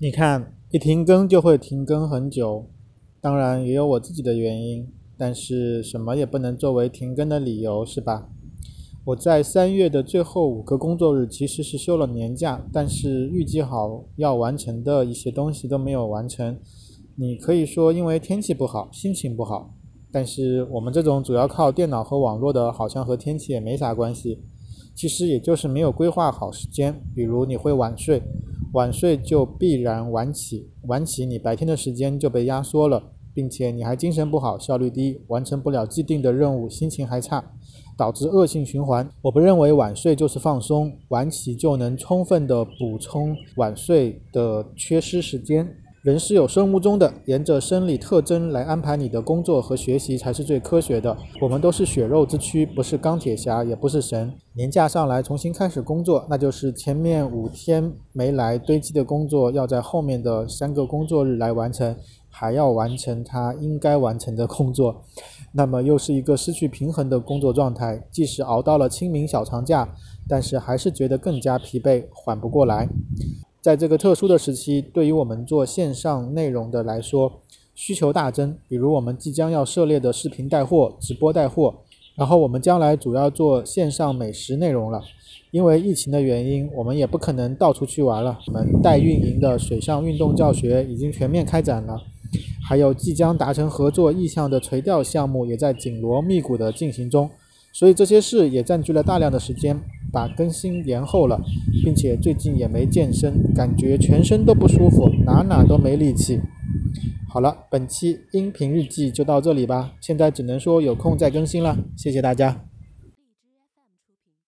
你看，一停更就会停更很久，当然也有我自己的原因，但是什么也不能作为停更的理由，是吧？我在三月的最后五个工作日其实是休了年假，但是预计好要完成的一些东西都没有完成。你可以说因为天气不好，心情不好。但是我们这种主要靠电脑和网络的，好像和天气也没啥关系。其实也就是没有规划好时间，比如你会晚睡，晚睡就必然晚起，晚起你白天的时间就被压缩了，并且你还精神不好，效率低，完成不了既定的任务，心情还差，导致恶性循环。我不认为晚睡就是放松，晚起就能充分的补充晚睡的缺失时间。人是有生物钟的，沿着生理特征来安排你的工作和学习才是最科学的。我们都是血肉之躯，不是钢铁侠，也不是神。年假上来重新开始工作，那就是前面五天没来堆积的工作，要在后面的三个工作日来完成，还要完成他应该完成的工作，那么又是一个失去平衡的工作状态。即使熬到了清明小长假，但是还是觉得更加疲惫，缓不过来。在这个特殊的时期，对于我们做线上内容的来说，需求大增。比如我们即将要涉猎的视频带货、直播带货，然后我们将来主要做线上美食内容了。因为疫情的原因，我们也不可能到处去玩了。我们代运营的水上运动教学已经全面开展了，还有即将达成合作意向的垂钓项目也在紧锣密鼓的进行中。所以这些事也占据了大量的时间。把更新延后了，并且最近也没健身，感觉全身都不舒服，哪哪都没力气。好了，本期音频日记就到这里吧，现在只能说有空再更新了，谢谢大家。